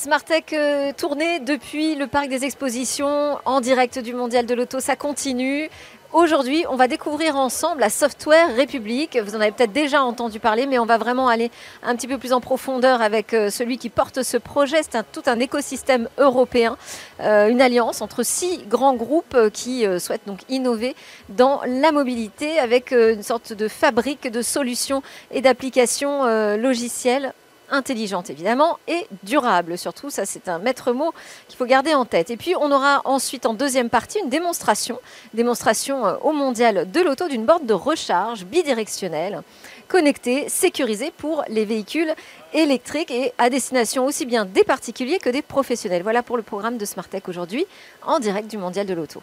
Smartech euh, tournée depuis le parc des expositions en direct du Mondial de l'Auto, ça continue. Aujourd'hui, on va découvrir ensemble la Software République. Vous en avez peut-être déjà entendu parler, mais on va vraiment aller un petit peu plus en profondeur avec euh, celui qui porte ce projet. C'est tout un écosystème européen, euh, une alliance entre six grands groupes euh, qui souhaitent donc innover dans la mobilité avec une sorte de fabrique de solutions et d'applications logicielles intelligente évidemment et durable surtout. Ça, c'est un maître mot qu'il faut garder en tête. Et puis, on aura ensuite en deuxième partie une démonstration, démonstration euh, au mondial de l'auto d'une borne de recharge bidirectionnelle connectée, sécurisée pour les véhicules électriques et à destination aussi bien des particuliers que des professionnels. Voilà pour le programme de Smartech aujourd'hui en direct du mondial de l'auto.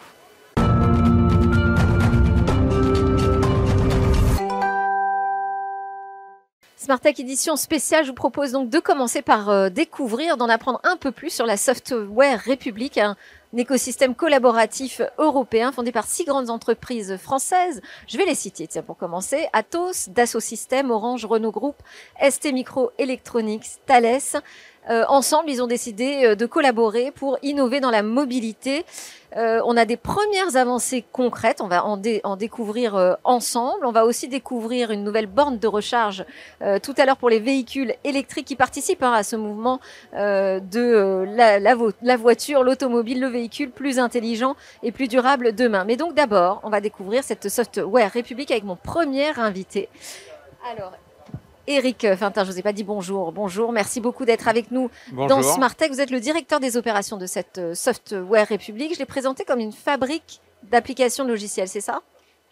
Smartech édition spéciale, je vous propose donc de commencer par euh, découvrir, d'en apprendre un peu plus sur la Software République, un, écosystème collaboratif européen fondé par six grandes entreprises françaises. Je vais les citer, tiens, pour commencer. Atos, Dassault Systèmes, Orange, Renault Group, ST Micro Electronics, Thales. Euh, ensemble, ils ont décidé euh, de collaborer pour innover dans la mobilité. Euh, on a des premières avancées concrètes, on va en, en découvrir euh, ensemble. On va aussi découvrir une nouvelle borne de recharge euh, tout à l'heure pour les véhicules électriques qui participent hein, à ce mouvement euh, de la, la la voiture, l'automobile, le véhicule plus intelligent et plus durable demain. Mais donc d'abord, on va découvrir cette software République avec mon premier invité. Alors, Eric Fintin, je vous ai pas dit bonjour. Bonjour, merci beaucoup d'être avec nous dans Bonjour. Smartech. Vous êtes le directeur des opérations de cette euh, Software République. Je l'ai présenté comme une fabrique d'applications logicielles, c'est ça?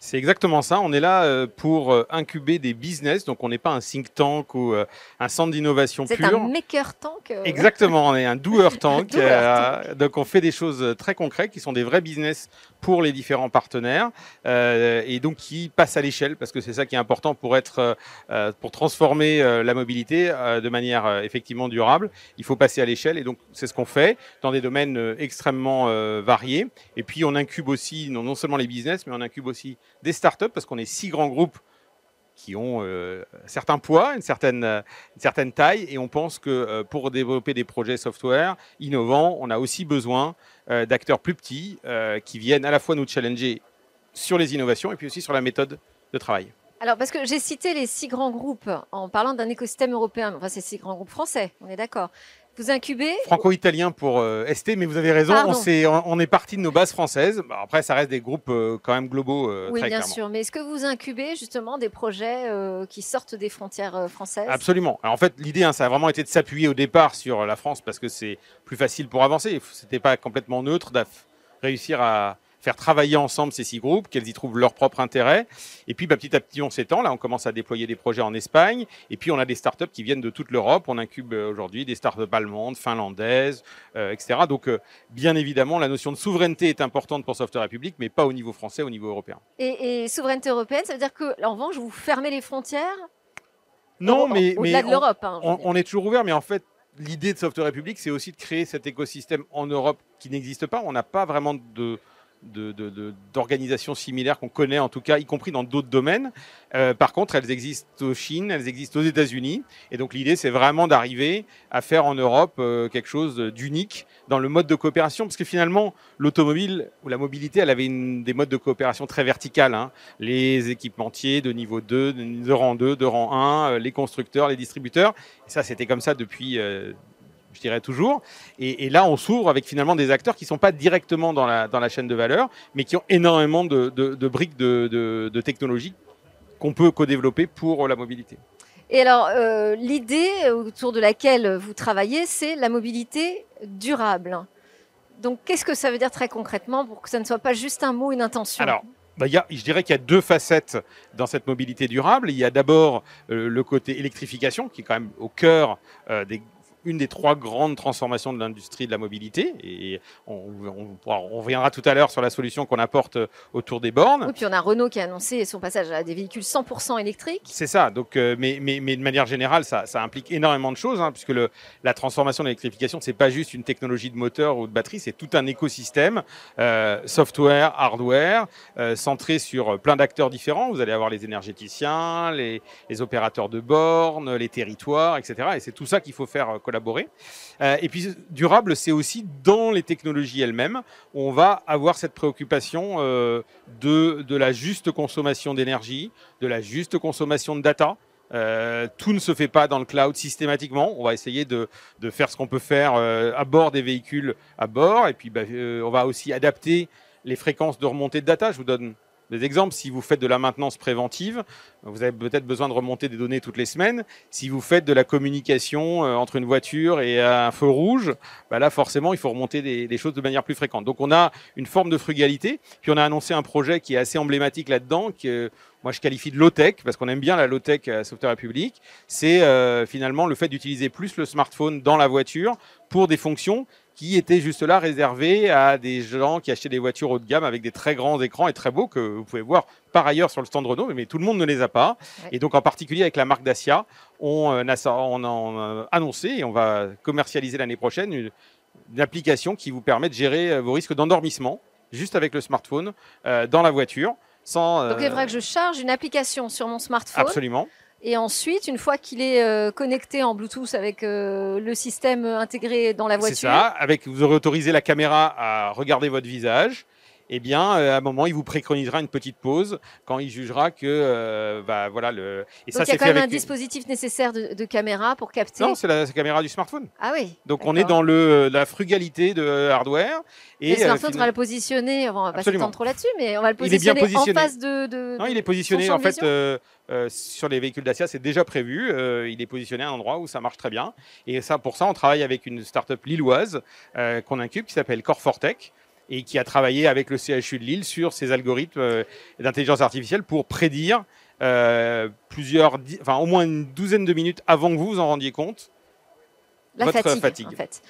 C'est exactement ça. On est là euh, pour euh, incuber des business. Donc, on n'est pas un think tank ou euh, un centre d'innovation C'est pur. un maker tank. euh, Exactement, on est un doer tank. Doer euh, donc, on fait des choses très concrètes qui sont des vrais business pour les différents partenaires et donc qui passent à l'échelle parce que c'est ça qui est important pour être, pour transformer la mobilité de manière effectivement durable. Il faut passer à l'échelle et donc c'est ce qu'on fait dans des domaines extrêmement variés. Et puis on incube aussi non seulement les business, mais on incube aussi des startups parce qu'on est six grands groupes qui ont euh, un certain poids, une certaine, taille, et on pense que euh, pour développer des projets software innovants, on a aussi besoin euh, d'acteurs plus petits euh, qui viennent à la fois nous challenger sur les innovations et puis aussi sur la méthode de travail. Alors, parce que j'ai cité les six grands groupes en parlant d'un écosystème européen. Enfin, c'est six grands groupes français, on est d'accord. Vous incubez Franco-italien pour euh, ST, mais vous avez raison, Pardon. on, est parti de nos bases françaises. Bah, après, ça reste des groupes euh, quand même globaux, euh, Oui, très bien clairement. sûr. Mais est-ce que vous incubez justement des projets qui sortent des frontières françaises? Absolument. Alors, en fait, l'idée, hein, ça a vraiment été de s'appuyer au départ sur la France parce que c'est plus facile pour avancer. C'était pas complètement neutre réussir à faire travailler ensemble ces six groupes, qu'elles y trouvent leur propre intérêt. Et puis, bah, petit à petit, on s'étend. Là, on commence à déployer des projets en Espagne. Et puis, on a des startups qui viennent de toute l'Europe. On incube euh, aujourd'hui des startups allemandes, finlandaises, euh, etc. Donc, euh, bien évidemment, la notion de souveraineté est importante pour Software République, mais pas au niveau français, au niveau européen. et, et souveraineté européenne, ça veut dire que, en revanche, vous fermez les frontières Non, Au- mais, au-delà mais de on- l'Europe. hein, on est toujours ouvert, mais en fait, l'idée de Software République, c'est aussi de créer cet écosystème en Europe qui n'existe pas. On n'a pas vraiment de d'organisations similaires qu'on connaît en tout cas, y compris dans d'autres domaines. Euh, par contre, elles existent au Chine, elles existent aux États-Unis, et donc l'idée c'est vraiment d'arriver à faire en Europe euh, quelque chose d'unique dans le mode de coopération, parce que finalement l'automobile ou la mobilité, elle avait des modes de coopération très verticales. hein. Les équipementiers de niveau 2, de rang 2, de rang 1, euh, les constructeurs, les distributeurs. Et ça, c'était comme ça depuis, euh, je dirais toujours. Et, et là, on s'ouvre avec finalement des acteurs qui ne sont pas directement dans la, dans la chaîne de valeur, mais qui ont énormément de, de- de briques de, de, de technologie qu'on peut co-développer pour la mobilité. Et alors, euh, l'idée autour de laquelle vous travaillez, c'est la mobilité durable. Donc, qu'est-ce que ça veut dire très concrètement pour que ça ne soit pas juste un mot, une intention? Alors, bah, y a, je dirais qu'il y a deux facettes dans cette mobilité durable. Il y a d'abord euh, le côté électrification, qui est quand même au cœur euh, des une des trois grandes transformations de l'industrie de la mobilité. Et on, on pourra- on reviendra tout à l'heure sur la solution qu'on apporte euh, autour des bornes. Oui, puis on a Renault qui a annoncé son passage à des véhicules 100% électriques. C'est ça. Donc, euh, mais, mais, mais de manière générale, ça, ça implique énormément de choses, hein, puisque le, la transformation de l'électrification, c'est pas juste une technologie de moteur ou de batterie, c'est tout un écosystème, euh, software, hardware, euh, centré sur plein d'acteurs différents. Vous allez avoir les énergéticiens, les, les opérateurs de bornes, les territoires, etc. Et c'est tout ça qu'il faut faire collaborer Euh, et puis durable, c'est aussi dans les technologies elles-mêmes, on va avoir cette préoccupation euh, de, de la juste consommation d'énergie, de la juste consommation de data. Euh, tout ne se fait pas dans le cloud systématiquement. On va essayer de, de faire ce qu'on peut faire à bord des véhicules à bord. Et puis, bah, on va aussi adapter les fréquences de remontée de data. Je vous donne des exemples. Si vous faites de la maintenance préventive, vous avez peut-être besoin de remonter des données toutes les semaines. Si vous faites de la communication euh, entre une voiture et un feu rouge, bah là forcément il faut remonter des, choses de manière plus fréquente. Donc on a une forme de frugalité. Puis on a annoncé un projet qui est assez emblématique là-dedans, que moi je qualifie de low-tech, parce qu'on aime bien la low-tech à Software République. C'est euh, finalement le fait d'utiliser plus le smartphone dans la voiture pour des fonctions qui était juste là réservé à des gens qui achetaient des voitures haut de gamme avec des très grands écrans et très beaux que vous pouvez voir par ailleurs sur le stand Renault, mais tout le monde ne les a pas. Ouais. Et donc en particulier avec la marque Dacia, on, euh, a, on a annoncé et on va commercialiser l'année prochaine une, une, application qui vous permet de gérer euh, vos risques d'endormissement juste avec le smartphone euh, dans la voiture. Sans, donc il faudra que je charge une application sur mon smartphone. Absolument. Et ensuite, une fois qu'il est euh, connecté en Bluetooth avec euh, le système intégré dans la voiture. C'est ça. Avec, vous aurez autorisé la caméra à regarder votre visage. Eh bien, euh, à un moment, il vous préconisera une petite pause quand il jugera que, euh, bah, voilà, le. Et Donc ça, il y a quand même un dispositif nécessaire de, de, caméra pour capter. Non, c'est la, la, caméra du smartphone. Ah oui. Donc on est dans le la frugalité de hardware. Et le smartphone, on va le positionner. On va pas s'étendre trop là-dessus, mais on va le positionner, positionné. en face de. de non, il est positionné en fait. Euh, euh, sur les véhicules Dacia, c'est déjà prévu. Euh, il est positionné à un endroit où ça marche très bien. Et ça, pour ça, on travaille avec une start-up lilloise euh, qu'on incube qui s'appelle Core4Tech et qui a travaillé avec le CHU de Lille sur ces algorithmes euh, d'intelligence artificielle pour prédire euh, plusieurs, enfin au moins une douzaine de minutes avant que vous vous en rendiez compte la votre fatigue, fatigue. En fait.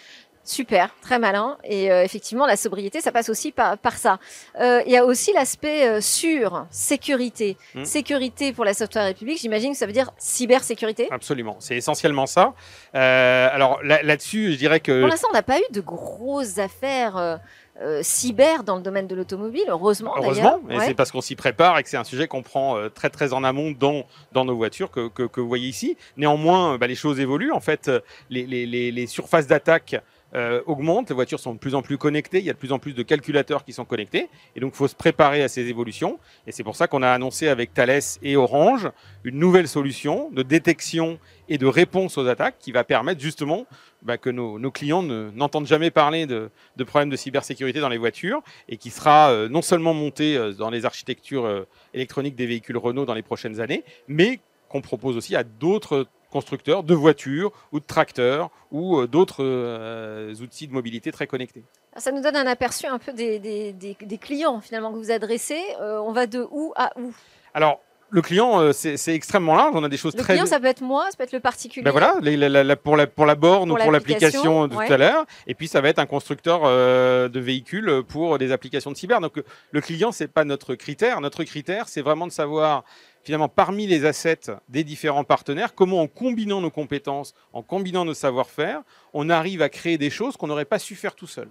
Super, très malin. Et euh, effectivement, la sobriété, ça passe aussi par, par ça. Euh, il y a aussi l'aspect euh, sûr, sécurité. Mmh. Sécurité pour la Software République, j'imagine que ça veut dire cybersécurité. Absolument, c'est essentiellement ça. Alors là-dessus, là je dirais que... Pour l'instant, on n'a pas eu de grosses affaires euh, cyber dans le domaine de l'automobile, heureusement. Heureusement, et ouais. c'est parce qu'on s'y prépare et que c'est un sujet qu'on prend euh, très très en amont dans, dans nos voitures que, que, que vous voyez ici. Néanmoins, bah, les choses évoluent. En fait, les, les, les surfaces d'attaque euh, augmente, les voitures sont de plus en plus connectées, il y a de plus en plus de calculateurs qui sont connectés, et donc il faut se préparer à ces évolutions. Et c'est pour ça qu'on a annoncé avec Thales et Orange une nouvelle solution de détection et de réponse aux attaques qui va permettre justement bah, que nos, clients n'entendent jamais parler de, de, problèmes de cybersécurité dans les voitures et qui sera euh, non seulement monté euh, dans les architectures euh, électroniques des véhicules Renault dans les prochaines années, mais qu'on propose aussi à d'autres constructeurs de voitures ou de tracteurs ou euh, d'autres euh, outils de mobilité très connectés. Ça nous donne un aperçu un peu des, des, des, des clients finalement que vous adressez. Euh, on va de où à où? Alors, le client, c'est extrêmement large. On a des choses le très. Le client, ça peut être moi, ça peut être le particulier. Ben voilà, les, la, la, pour, la, pour la borne pour ou pour l'application de ouais. tout à l'heure. Et puis, ça va être un constructeur euh, de véhicules pour des applications de cyber. Donc, le client, c'est pas notre critère. Notre critère, c'est vraiment de savoir finalement parmi les assets des différents partenaires, comment en combinant nos compétences, en combinant nos savoir-faire, on arrive à créer des choses qu'on n'aurait pas su faire tout seul?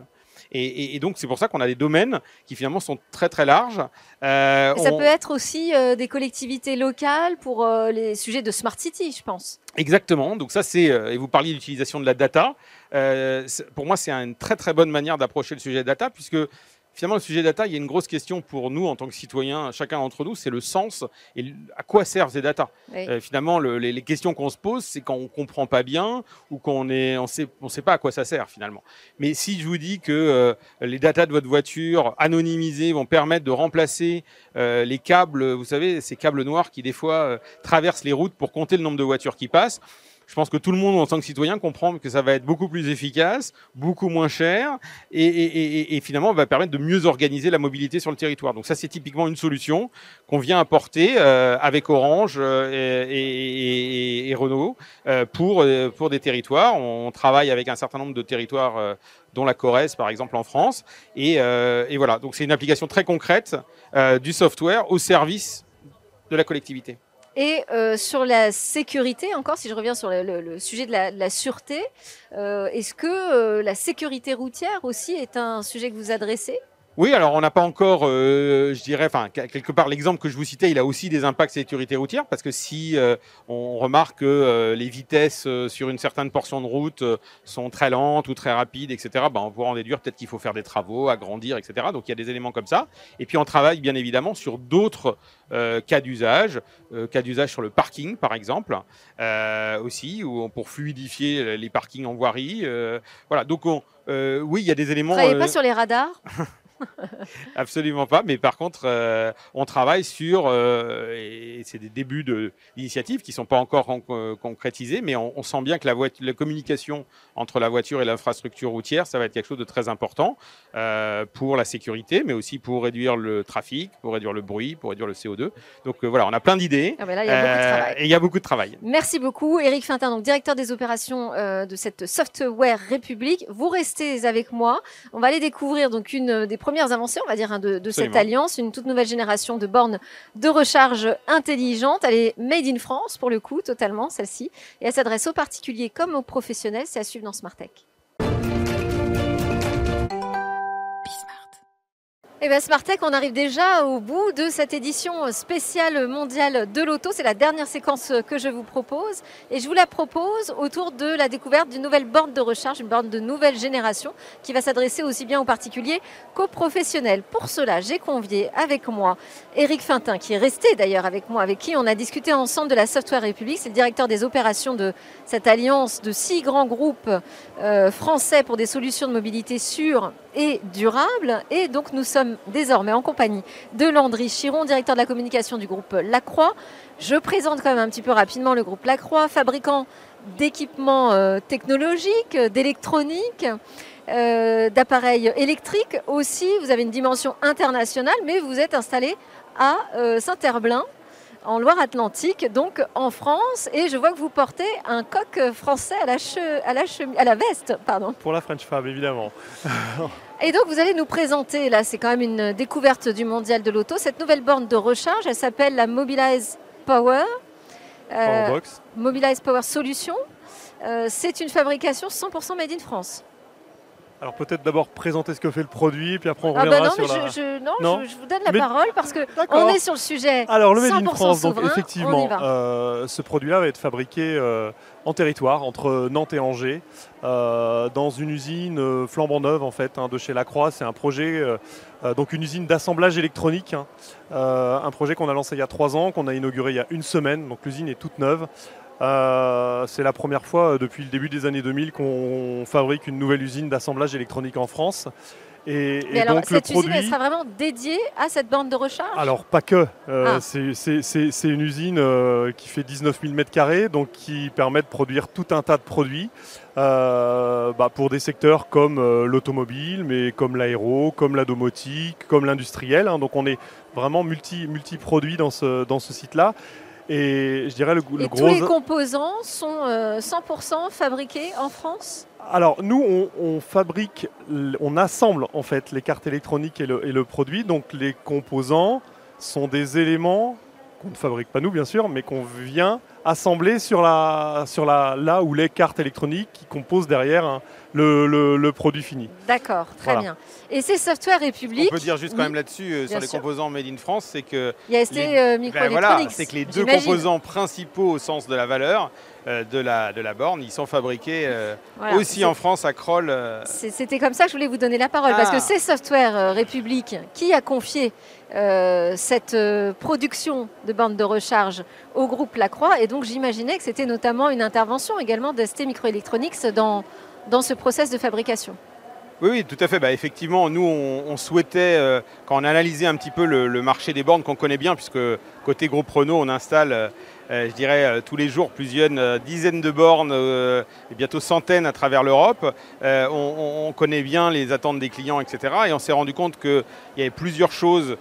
Et, et, et donc c'est pour ça qu'on a des domaines qui finalement sont très très larges. Euh, ça on... peut être aussi euh, des collectivités locales pour euh, les sujets de smart city, je pense. Exactement. Donc ça c'est et vous parliez d'utilisation de la data. Pour moi c'est une très très bonne manière d'approcher le sujet data puisque finalement, le sujet data, il y a une grosse question pour nous en tant que citoyens, chacun d'entre nous, c'est le sens et à quoi servent ces data. Oui. Euh, finalement, le, les, les, questions qu'on se pose, c'est quand on comprend pas bien ou qu'on est, on sait, on sait pas à quoi ça sert finalement. Mais si je vous dis que euh, les data de votre voiture anonymisées vont permettre de remplacer euh, les câbles, vous savez, ces câbles noirs qui des fois traversent les routes pour compter le nombre de voitures qui passent je pense que tout le monde, en tant que citoyen, comprend que ça va être beaucoup plus efficace, beaucoup moins cher, et, finalement va permettre de mieux organiser la mobilité sur le territoire. Donc ça, c'est typiquement une solution qu'on vient apporter euh, avec Orange euh, et, Renault euh, pour, pour des territoires. On travaille avec un certain nombre de territoires dont la Corrèze par exemple en France. Et, voilà, donc c'est une application très concrète du software au service de la collectivité. Et euh, sur la sécurité, encore, si je reviens sur le, sujet de la, de la sûreté, euh, est-ce que euh, la sécurité routière aussi est un sujet que vous adressez? Oui, alors on n'a pas encore, euh, je dirais, enfin quelque part l'exemple que je vous citais, il a aussi des impacts sécurité routière parce que si euh, on remarque que euh, les vitesses sur une certaine portion de route sont très lentes ou très rapides, etc., ben, on pourra en déduire peut-être qu'il faut faire des travaux, agrandir, etc. Donc il y a des éléments comme ça. Et puis on travaille bien évidemment sur d'autres cas d'usage, cas d'usage sur le parking par exemple, aussi, on, pour fluidifier les parkings en voirie. voilà, donc on, oui, il y a des éléments. Vous travaillez pas sur les radars? Absolument pas. Mais par contre, euh, on travaille sur, euh, et c'est des débuts d'initiatives qui ne sont pas encore euh, concrétisés, mais on, sent bien que la, la, communication entre la voiture et l'infrastructure routière, ça va être quelque chose de très important pour la sécurité, mais aussi pour réduire le trafic, pour réduire le bruit, pour réduire le CO2. Donc voilà, on a plein d'idées. Ah ben et il y a beaucoup de travail. Merci beaucoup, Eric Fintin, donc directeur des opérations de cette Software République. Vous restez avec moi. On va aller découvrir donc une des premières avancées, on va dire, hein, de, cette alliance, une toute nouvelle génération de bornes de recharge intelligentes. Elle est made in France, pour le coup, totalement, celle-ci. Et elle s'adresse aux particuliers comme aux professionnels. C'est à suivre dans Smart Tech. Eh bien, Smartech, on arrive déjà au bout de cette édition spéciale mondiale de l'auto. C'est la dernière séquence que je vous propose. Et je vous la propose autour de la découverte d'une nouvelle borne de recharge, une borne de nouvelle génération qui va s'adresser aussi bien aux particuliers qu'aux professionnels. Pour cela, j'ai convié avec moi Eric Fintin, qui est resté d'ailleurs avec moi, avec qui on a discuté ensemble de la Software République. C'est le directeur des opérations de cette alliance de six grands groupes euh, français pour des solutions de mobilité sûres et durables. Et donc, nous sommes désormais en compagnie de Landry Chiron, directeur de la communication du groupe Lacroix. Je présente quand même un petit peu rapidement le groupe Lacroix, fabricant d'équipements euh, technologiques, d'électronique. Euh, d'appareils électriques aussi. Vous avez une dimension internationale, mais vous êtes installé à euh, Saint-Herblain, en Loire-Atlantique, donc en France. Et je vois que vous portez un coq français à la, à la, à la veste. Pardon. Pour la French Fab, évidemment. Et donc vous allez nous présenter, là c'est quand même une découverte du mondial de l'auto, cette nouvelle borne de recharge, elle s'appelle la Mobilize Power. Euh, Mobilize Power Solution. Euh, c'est une fabrication 100% made in France. Alors peut-être d'abord présenter ce que fait le produit, puis après on ah reviendra bah non, sur mais je, non, Je, vous donne la parole parce que on est sur le sujet. Alors le Made in France, donc effectivement, euh, ce produit-là va être fabriqué euh, en territoire entre Nantes et Angers, euh, dans une usine flambant neuve en fait hein, de chez Lacroix. C'est un projet, donc une usine d'assemblage électronique, hein. un projet qu'on a lancé il y a trois ans, qu'on a inauguré il y a une semaine. Donc l'usine est toute neuve. Euh, c'est la première fois euh, depuis le début des années 2000 qu'on fabrique une nouvelle usine d'assemblage électronique en France. Et, alors, donc cette usine, elle sera vraiment dédiée à cette bande de recharge? Alors, pas que. Euh, ah. C'est une usine qui fait 19 000 m2, donc qui permet de produire tout un tas de produits bah, pour des secteurs comme l'automobile, mais comme l'aéro, comme la domotique, comme l'industriel. Hein. donc, on est vraiment multi-produits dans ce, dans ce site-là. Et je dirais le, le et Tous les composants sont 100% euh, fabriqués en France? Alors nous, on, fabrique, on assemble en fait les cartes électroniques et le, et le, produit. Donc les composants sont des éléments qu'on ne fabrique pas nous bien sûr, mais qu'on vient assembler sur, la, sur la, là où les cartes électroniques qui composent derrière le, produit fini. D'accord, très bien. Et ces software République. On peut dire juste quand même là-dessus euh, sur les composants Made in France, c'est que. Il y a ST euh, ben voilà, c'est que les deux composants principaux au sens de la valeur euh, de, la, de la borne, ils sont fabriqués aussi en France à Kroll. C'était comme ça que je voulais vous donner la parole, parce que ah. c'est Software République qui a confié cette production de bornes de recharge au groupe Lacroix, et donc j'imaginais que c'était notamment une intervention également d'ST Microelectronics dans, dans ce process de fabrication. Oui, tout à fait. Bah, effectivement, nous, on, souhaitait, euh, quand on a analysé un petit peu le, marché des bornes qu'on connaît bien, puisque côté groupe Renault, on installe, euh, euh, je dirais, tous les jours plusieurs dizaines de bornes et bientôt centaines à travers l'Europe. On, on, connaît bien les attentes des clients, etc. Et on s'est rendu compte qu'il y avait plusieurs choses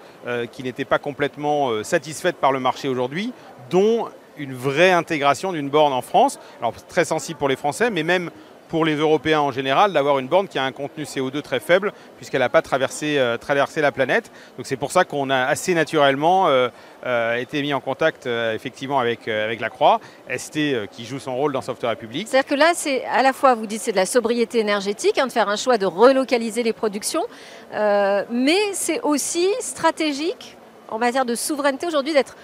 qui n'étaient pas complètement satisfaites par le marché aujourd'hui, dont une vraie intégration d'une borne en France. Alors, très sensible pour les Français, mais même pour les Européens en général, d'avoir une borne qui a un contenu CO2 très faible, puisqu'elle n'a pas traversé, euh, traversé, la planète. Donc c'est pour ça qu'on a assez naturellement euh, euh, été mis en contact effectivement avec, avec la Croix, ST qui joue son rôle dans Software République. C'est-à-dire que là, c'est à la fois, vous dites, c'est de la sobriété énergétique, hein, de faire un choix de relocaliser les productions, mais c'est aussi stratégique en matière de souveraineté aujourd'hui d'être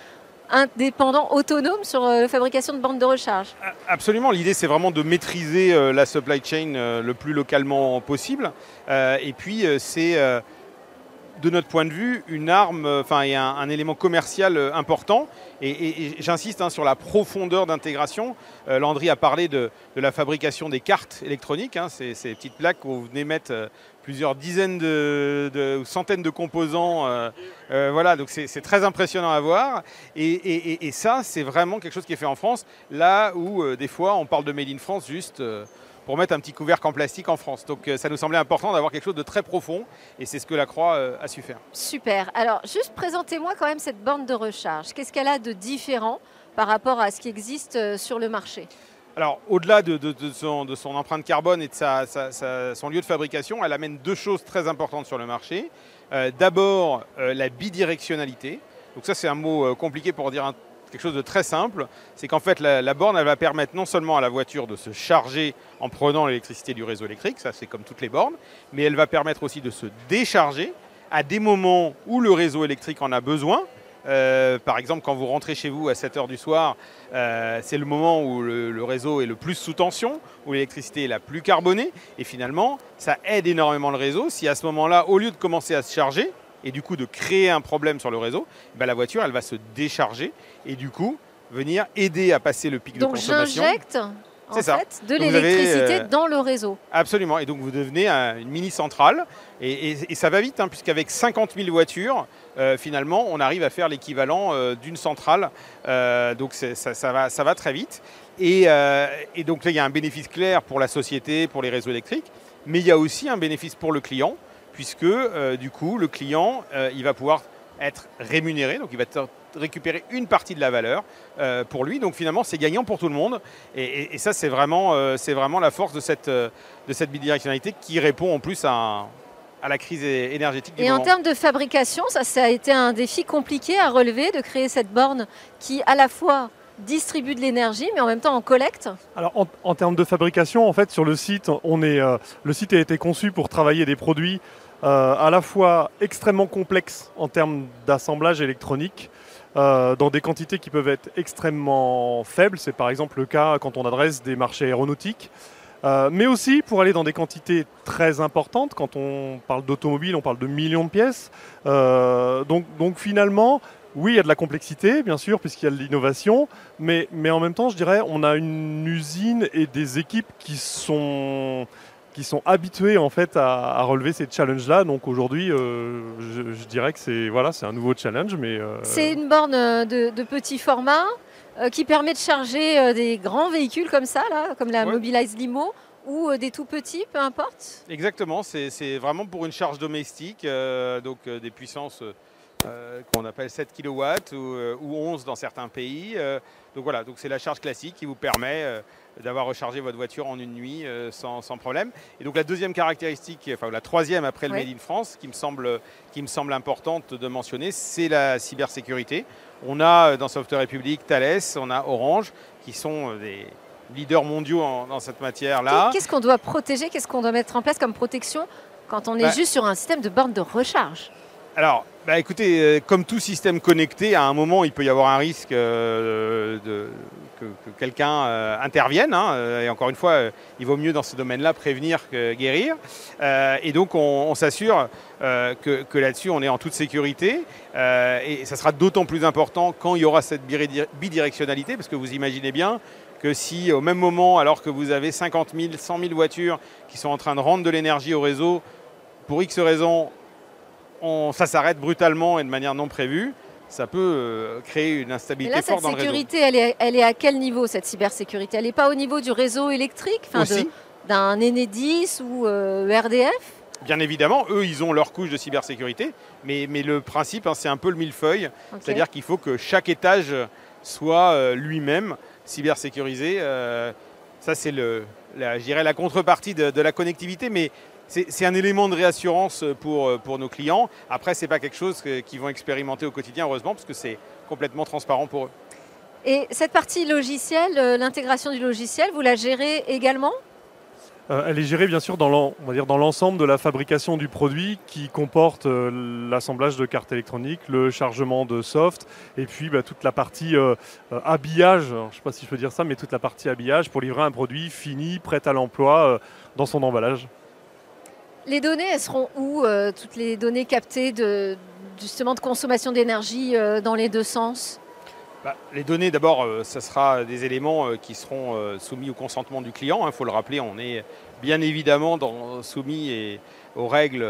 indépendant, autonome sur euh, la fabrication de bandes de recharge. Absolument, l'idée c'est vraiment de maîtriser euh, la supply chain euh, le plus localement possible. Et puis c'est de notre point de vue, une arme, et un, élément commercial important. Et, j'insiste hein, sur la profondeur d'intégration. Landry a parlé de, la fabrication des cartes électroniques, hein, ces, petites plaques vous venez mettre plusieurs dizaines de, centaines de composants. Euh, euh, voilà, donc c'est très impressionnant à voir. Et, ça, c'est vraiment quelque chose qui est fait en France, là où euh, des fois on parle de Made in France juste pour mettre un petit couvercle en plastique en France. Donc ça nous semblait important d'avoir quelque chose de très profond et c'est ce que la Croix a su faire. Super. Alors juste présentez-moi quand même cette bande de recharge. Qu'est-ce qu'elle a de différent par rapport à ce qui existe sur le marché? Alors, au-delà de, son, empreinte carbone et de son lieu de fabrication, elle amène deux choses très importantes sur le marché. Euh, d'abord, euh, la bidirectionnalité. Donc ça, c'est un mot euh, compliqué pour dire quelque chose de très simple. C'est qu'en fait, la, borne, elle va permettre non seulement à la voiture de se charger en prenant l'électricité du réseau électrique, ça c'est comme toutes les bornes, mais elle va permettre aussi de se décharger à des moments où le réseau électrique en a besoin, euh, par exemple, quand vous rentrez chez vous à 7 h du soir, euh, c'est le moment où le, réseau est le plus sous tension, où l'électricité est la plus carbonée. Et finalement, ça aide énormément le réseau. Si à ce moment-là, au lieu de commencer à se charger, et du coup de créer un problème sur le réseau, ben la voiture, elle va se décharger et du coup venir aider à passer le pic de consommation. Donc j'injecte en fait, de l'électricité euh, dans le réseau. Absolument. Et donc vous devenez une mini centrale. Et, ça va vite, hein, puisqu'avec 50 000 voitures, euh, finalement, on arrive à faire l'équivalent euh, d'une centrale. donc ça, va, ça va très vite. Et, donc là, il y a un bénéfice clair pour la société, pour les réseaux électriques. Mais il y a aussi un bénéfice pour le client, puisque du coup, le client, il va pouvoir être rémunéré. Donc il va récupérer une partie de la valeur euh, pour lui. Donc finalement, c'est gagnant pour tout le monde. Et, ça, c'est vraiment, euh, c'est vraiment la force de cette, euh, de cette bidirectionnalité qui répond en plus à, à la crise énergétique du Et en termes de fabrication, ça, ça a été un défi compliqué à relever de créer cette borne qui, à la fois, distribue de l'énergie, mais en même temps en collecte Alors en, termes de fabrication, en fait, sur le site, on est, le site a été conçu pour travailler des produits à la fois extrêmement complexes en termes d'assemblage électronique, euh, dans des quantités qui peuvent être extrêmement faibles. C'est par exemple le cas quand on adresse des marchés aéronautiques. Euh, mais aussi pour aller dans des quantités très importantes. Quand on parle d'automobile, on parle de millions de pièces. Euh, donc, donc finalement, oui, il y a de la complexité, bien sûr, puisqu'il y a de l'innovation, mais, mais en même temps, je dirais, on a une usine et des équipes qui sont qui sont habitués en fait à, relever ces challenges-là. Donc aujourd'hui, euh, je, dirais que c'est voilà, c'est un nouveau challenge, mais euh, c'est une borne euh, de, petit format qui permet de charger des grands véhicules comme ça, là, comme la Mobilize Limo ou des tout petits, peu importe. Exactement, c'est vraiment pour une charge domestique, donc des puissances qu'on appelle 7 kW ou, 11 dans certains pays. donc voilà, donc c'est la charge classique qui vous permet d'avoir rechargé votre voiture en une nuit euh, sans, problème. Et donc la deuxième caractéristique, enfin la troisième après le Made in France, qui me semble, qui me semble importante de mentionner, c'est la cybersécurité. On a euh, dans Software République Thales, on a Orange, qui sont euh, des leaders mondiaux dans cette matière-là. Qu'est-ce qu'on doit protéger Qu'est-ce qu'on doit mettre en place comme protection quand on est bah juste sur un système de borne de recharge? Alors, bah écoutez, comme tout système connecté, à un moment, il peut y avoir un risque de, que, quelqu'un euh, intervienne. Hein, euh, et encore une fois, euh, il vaut mieux dans ce domaine-là prévenir que guérir. et donc, on, s'assure que, là-dessus, on est en toute sécurité. et ça sera d'autant plus important quand il y aura cette bidirectionnalité, parce que vous imaginez bien que si au même moment, alors que vous avez 50 000, 100 000 voitures qui sont en train de rendre de l'énergie au réseau, pour X raisons, ça s'arrête brutalement et de manière non prévue, ça peut euh, créer une instabilité forte dans le réseau. Cette sécurité, elle est, à quel niveau cette cybersécurité? Elle n'est pas au niveau du réseau électrique, d'un Enedis ou euh, RDF Bien évidemment, eux, ils ont leur couche de cybersécurité, mais, mais le principe, hein, c'est un peu le millefeuille, c'est-à-dire qu'il faut que chaque étage soit euh, lui-même cybersécurisé. ça, c'est la, la contrepartie de, la connectivité, mais c'est un élément de réassurance pour, pour nos clients. Après, ce n'est pas quelque chose qu'ils vont expérimenter au quotidien, heureusement, parce que c'est complètement transparent pour eux. Et cette partie logicielle, l'intégration du logiciel, vous la gérez également? Euh, elle est gérée bien sûr dans l'ensemble de la fabrication du produit qui comporte euh, l'assemblage de cartes électroniques, le chargement de soft et puis bah, toute la partie euh, habillage, je ne sais pas si je peux dire ça, mais toute la partie habillage pour livrer un produit fini, prêt à l'emploi dans son emballage. Les données, elles seront où Toutes les données captées de, justement de consommation d'énergie dans les deux sens? Bah, les données, d'abord, euh, ce sera des éléments euh, qui seront euh, soumis au consentement du client. Il hein. faut le rappeler, on est bien évidemment soumis aux règles,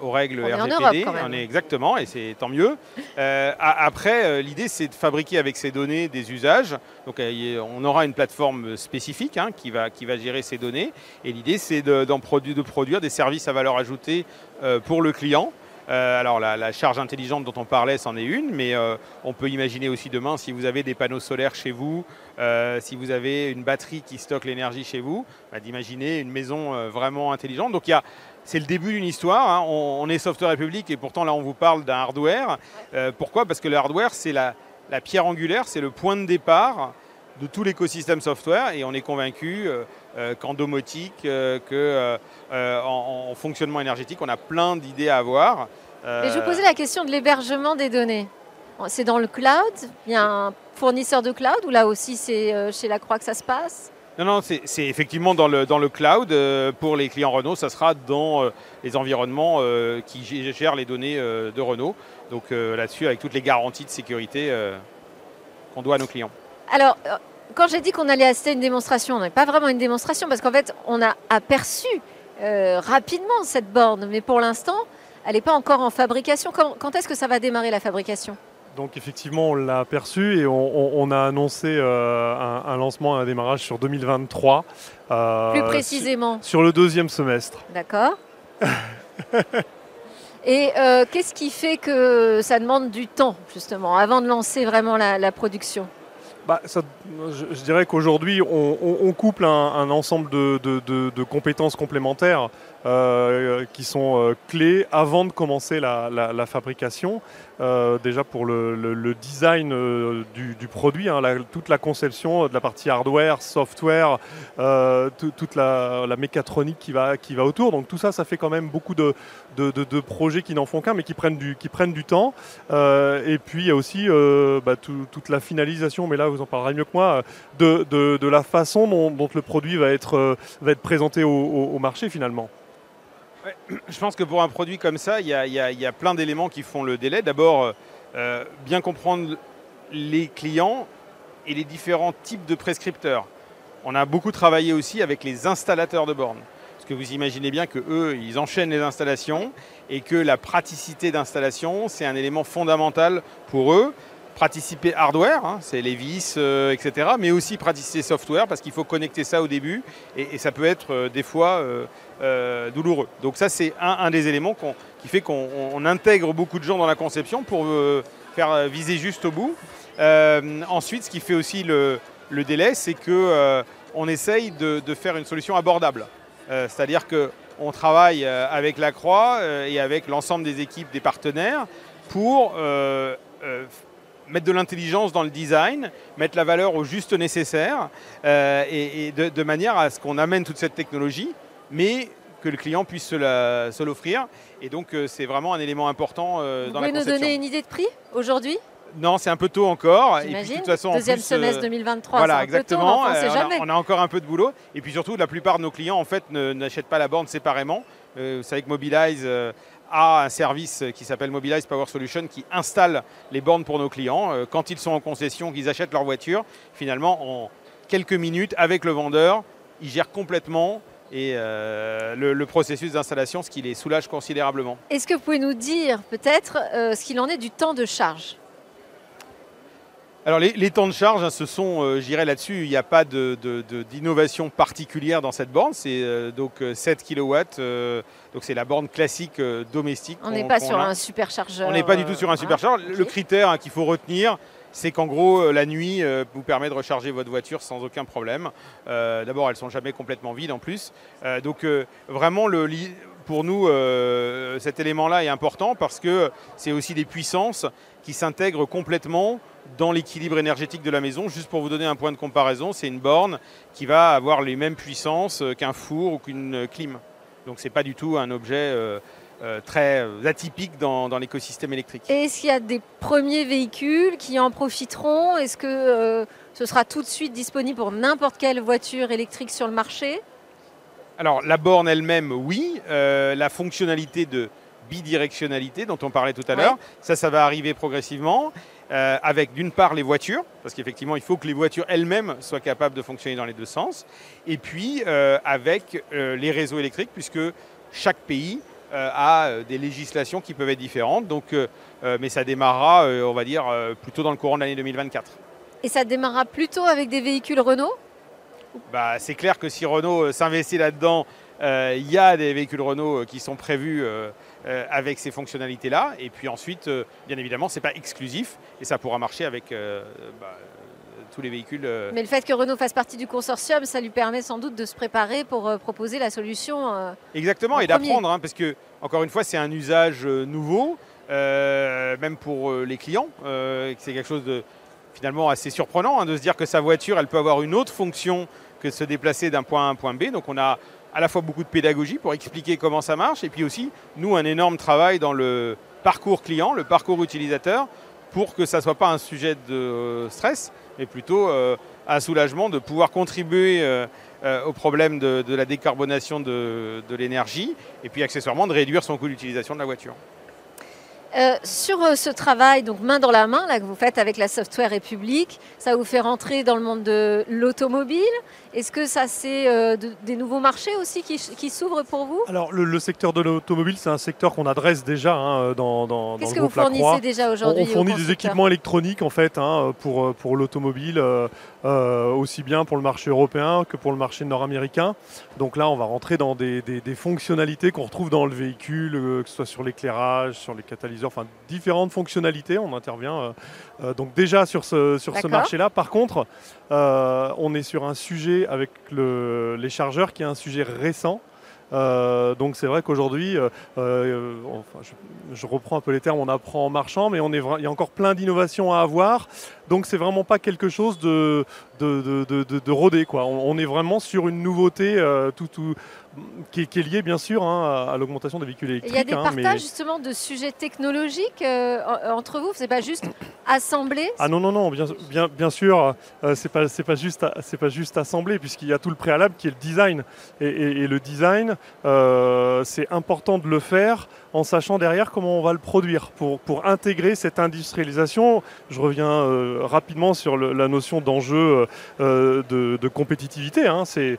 aux règles RGPD. on est exactement, et c'est tant mieux. après, l'idée, c'est de fabriquer avec ces données des usages. Donc, on aura une plateforme spécifique hein, qui, va, qui va gérer ces données. Et l'idée, c'est de, de produire des services à valeur ajoutée pour le client. Euh, alors la, charge intelligente dont on parlait, c'en est une, mais euh, on peut imaginer aussi demain, si vous avez des panneaux solaires chez vous, euh, si vous avez une batterie qui stocke l'énergie chez vous, bah, d'imaginer une maison vraiment intelligente. Donc c'est le début d'une histoire. Hein. On, est Software République et pourtant là on vous parle d'un hardware. pourquoi? Parce que le hardware c'est la, pierre angulaire, c'est le point de départ de tout l'écosystème software et on est convaincu qu'en domotique, qu'en en, fonctionnement énergétique, on a plein d'idées à avoir. Et je vous posais la question de l'hébergement des données. C'est dans le cloud? Il y a un fournisseur de cloud ou là aussi c'est euh, chez la Croix que ça se passe? Non, non, c'est effectivement dans le, dans le cloud. Euh, pour les clients Renault, ça sera dans euh, les environnements qui gèrent les données de Renault. Donc là-dessus, avec toutes les garanties de sécurité qu'on doit à nos clients. Alors, quand j'ai dit qu'on allait assister à une démonstration, on n'est pas vraiment une démonstration parce qu'en fait, on a aperçu rapidement cette borne. Mais pour l'instant, elle n'est pas encore en fabrication. Quand, est-ce que ça va démarrer la fabrication? Donc effectivement, on l'a aperçu et on, a annoncé euh, un, lancement, un démarrage sur 2023. Euh, Plus précisément Sur, le deuxième semestre. D'accord. et euh, qu'est-ce qui fait que ça demande du temps, justement, avant de lancer vraiment la, production? Bah, je, dirais qu'aujourd'hui, on, couple un, ensemble de, compétences complémentaires. Euh, qui sont euh, clés avant de commencer la, fabrication. Euh, déjà pour le, design du, produit, hein, toute la conception de la partie hardware, software, toute la, mécatronique qui va, autour. Donc tout ça, ça fait quand même beaucoup de, projets qui n'en font qu'un, mais qui prennent du, temps. et puis il y a aussi bah, toute la finalisation, mais là vous en parlerez mieux que moi, de, la façon dont, le produit va être présenté au marché finalement. Je pense que pour un produit comme ça, il y a, plein d'éléments qui font le délai. D'abord, euh, euh, bien comprendre les clients et les différents types de prescripteurs. On a beaucoup travaillé aussi avec les installateurs de bornes. Parce que vous imaginez bien que eux, ils enchaînent les installations et que la praticité d'installation, c'est un élément fondamental pour eux praticité hardware, hein, c'est les vis, euh, etc., mais aussi praticité software parce qu'il faut connecter ça au début et, ça peut être euh, des fois euh, douloureux. Donc ça c'est un, des éléments qui fait qu'on intègre beaucoup de gens dans la conception pour faire viser juste au bout. ensuite, ce qui fait aussi le, délai, c'est qu'on essaye de, de, faire une solution abordable. C'est-à-dire qu'on travaille avec la Croix et avec l'ensemble des équipes des partenaires pour mettre de l'intelligence dans le design, mettre la valeur au juste nécessaire, euh, et, de, manière à ce qu'on amène toute cette technologie, mais que le client puisse se l'offrir. Et donc, euh, c'est vraiment un élément important euh, dans la conception. Vous pouvez nous donner une idée de prix aujourd'hui? Non, c'est un peu tôt encore. Et puis, de toute façon, deuxième semestre 2023. Voilà, exactement. on, a, on, a, encore un peu de boulot. Et puis surtout, la plupart de nos clients en fait n'achètent pas la borne séparément. vous savez que Mobilize a un service qui s'appelle Mobilize Power Solution qui installe les bornes pour nos clients. Euh, quand ils sont en concession, qu'ils achètent leur voiture, finalement, en quelques minutes, avec le vendeur, ils gèrent complètement et euh, le, processus d'installation, ce qui les soulage considérablement. Est-ce que vous pouvez nous dire peut-être euh, ce qu'il en est du temps de charge? Alors les, temps de charge, hein, ce sont, euh, j'irai là-dessus, il n'y a pas d'innovation particulière dans cette borne. C'est euh, donc 7 euh, kW, donc c'est la borne classique domestique. On n'est pas sur un superchargeur. On n'est pas du tout sur un superchargeur. Le critère hein, qu'il faut retenir, c'est qu'en gros, la nuit vous permet de recharger votre voiture sans aucun problème. D'abord, elles sont jamais complètement vides en plus. donc vraiment, le, pour nous, cet élément-là est important parce que c'est aussi des puissances qui s'intègrent complètement dans l'équilibre énergétique de la maison. Juste pour vous donner un point de comparaison, c'est une borne qui va avoir les mêmes puissances qu'un four ou qu'une clim. Donc ce n'est pas du tout un objet euh, euh, très atypique dans, l'écosystème électrique. Et est-ce qu'il y a des premiers véhicules qui en profiteront? Est-ce que euh, ce sera tout de suite disponible pour n'importe quelle voiture électrique sur le marché? Alors la borne elle-même, oui. la fonctionnalité de bidirectionnalité dont on parlait tout à l'heure, ça, ça va arriver progressivement. Euh, avec d'une part les voitures, parce qu'effectivement il faut que les voitures elles-mêmes soient capables de fonctionner dans les deux sens, et puis euh, avec euh, les réseaux électriques, puisque chaque pays a des législations qui peuvent être différentes. Donc, mais ça démarrera, on va dire, plutôt dans le courant de l'année 2024. Et ça démarrera plutôt avec des véhicules Renault bah, C'est clair que si Renault s'investit là-dedans, il y a des véhicules Renault qui sont prévus euh, avec ces fonctionnalités-là. Et puis ensuite, euh, bien évidemment, ce n'est pas exclusif et ça pourra marcher avec euh, bah, tous les véhicules. Mais le fait que Renault fasse partie du consortium, ça lui permet sans doute de se préparer pour proposer la solution. Exactement, et d'apprendre, hein, parce que, encore une fois, c'est un usage nouveau, même pour les clients. c'est quelque chose de finalement assez surprenant hein, de se dire que sa voiture, elle peut avoir une autre fonction que de se déplacer d'un point A à un point B. Donc on a à la fois beaucoup de pédagogie pour expliquer comment ça marche, et puis aussi, nous, un énorme travail dans le parcours client, le parcours utilisateur, pour que ça ne soit pas un sujet de stress, mais plutôt euh, un soulagement de pouvoir contribuer euh, euh, au problème de, la décarbonation de l'énergie, et puis accessoirement de réduire son coût d'utilisation de la voiture. Euh, sur euh, ce travail, donc main dans la main, que vous faites avec la Software République, ça vous fait rentrer dans le monde de l'automobile. Est-ce que ça, c'est euh, des nouveaux marchés aussi qui, s'ouvrent pour vous? Alors, le, secteur de l'automobile, c'est un secteur qu'on adresse déjà hein, dans, dans, Qu'est-ce que vous fournissez déjà aujourd'hui On, fournit des équipements électroniques, en fait, hein, pour, pour l'automobile, aussi bien pour le marché européen que pour le marché nord-américain. Donc là, on va rentrer dans des, des fonctionnalités qu'on retrouve dans le véhicule, que ce soit sur l'éclairage, sur les catalyseurs enfin différentes fonctionnalités. On intervient euh, euh, donc déjà sur ce, sur ce marché-là. Par contre, euh, on est sur un sujet avec les chargeurs qui est un sujet récent. donc c'est vrai qu'aujourd'hui, je, reprends un peu les termes, on apprend en marchant, mais il y a encore plein d'innovations à avoir. Donc c'est vraiment pas quelque chose de, rodé. On, est vraiment sur une nouveauté tout, tout, qui, est, lié bien sûr hein, à, l'augmentation des véhicules électriques. Il y a des hein, partages justement de sujets technologiques euh, entre vous, c'est pas juste assembler Ah non non non, bien, bien, bien sûr, euh, c'est pas c'est pas juste c'est pas juste assembler puisqu'il y a tout le préalable qui est le design et, le design euh, c'est important de le faire en sachant derrière comment on va le produire pour, pour intégrer cette industrialisation. Je reviens rapidement sur la notion d'enjeu de, de, compétitivité. Hein. C'est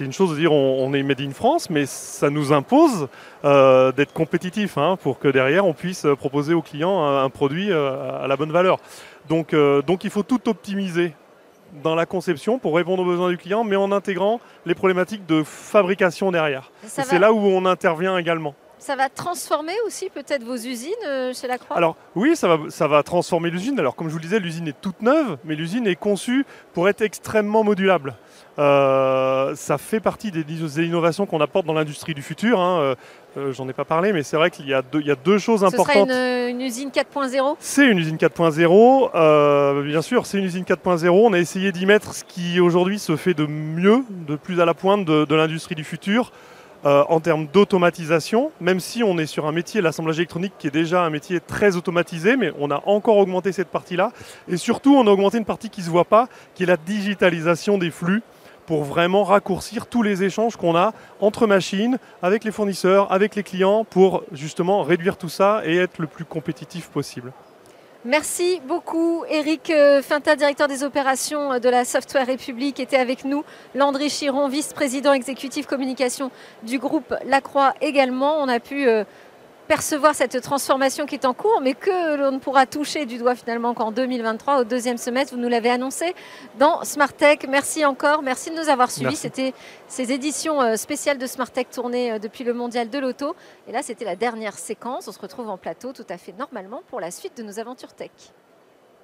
une chose de dire on, on, est made in France, mais ça nous impose euh, d'être compétitif hein, pour que derrière on puisse proposer aux clients un, produit euh, à la bonne valeur. Donc, euh, donc il faut tout optimiser dans la conception pour répondre aux besoins du client, mais en intégrant les problématiques de fabrication derrière. C'est là où on intervient également. Ça va transformer aussi peut-être vos usines chez la Croix? Alors oui, ça va, ça va transformer l'usine. Alors comme je vous le disais, l'usine est toute neuve, mais l'usine est conçue pour être extrêmement modulable. Euh, ça fait partie des, innovations qu'on apporte dans l'industrie du futur. Hein. Euh, euh, j'en ai pas parlé, mais c'est vrai qu'il y, a deux, choses importantes. C'est une, usine 4.0 C'est une usine 4.0. bien sûr, c'est une usine 4.0. On a essayé d'y mettre ce qui aujourd'hui se fait de mieux, de plus à la pointe de, l'industrie du futur. En termes d'automatisation, même si on est sur un métier, l'assemblage électronique, qui est déjà un métier très automatisé, mais on a encore augmenté cette partie-là. Et surtout, on a augmenté une partie qui ne se voit pas, qui est la digitalisation des flux pour vraiment raccourcir tous les échanges qu'on a entre machines, avec les fournisseurs, avec les clients, pour justement réduire tout ça et être le plus compétitif possible. Merci beaucoup. Eric euh, Finta, directeur des opérations de la Software République, était avec nous. Landry Chiron, vice-président exécutif communication du groupe Lacroix également. On a pu euh, percevoir cette transformation qui est en cours, mais que l'on ne pourra toucher du doigt finalement qu'en 2023, au deuxième semestre. Vous nous l'avez annoncé dans Smart Tech. Merci encore, merci de nous avoir suivis. C'était ces éditions euh, spéciales de Smart Tech tournées euh, depuis le Mondial de l'Auto. Et là, c'était la dernière séquence. On se retrouve en plateau tout à fait normalement pour la suite de nos aventures tech.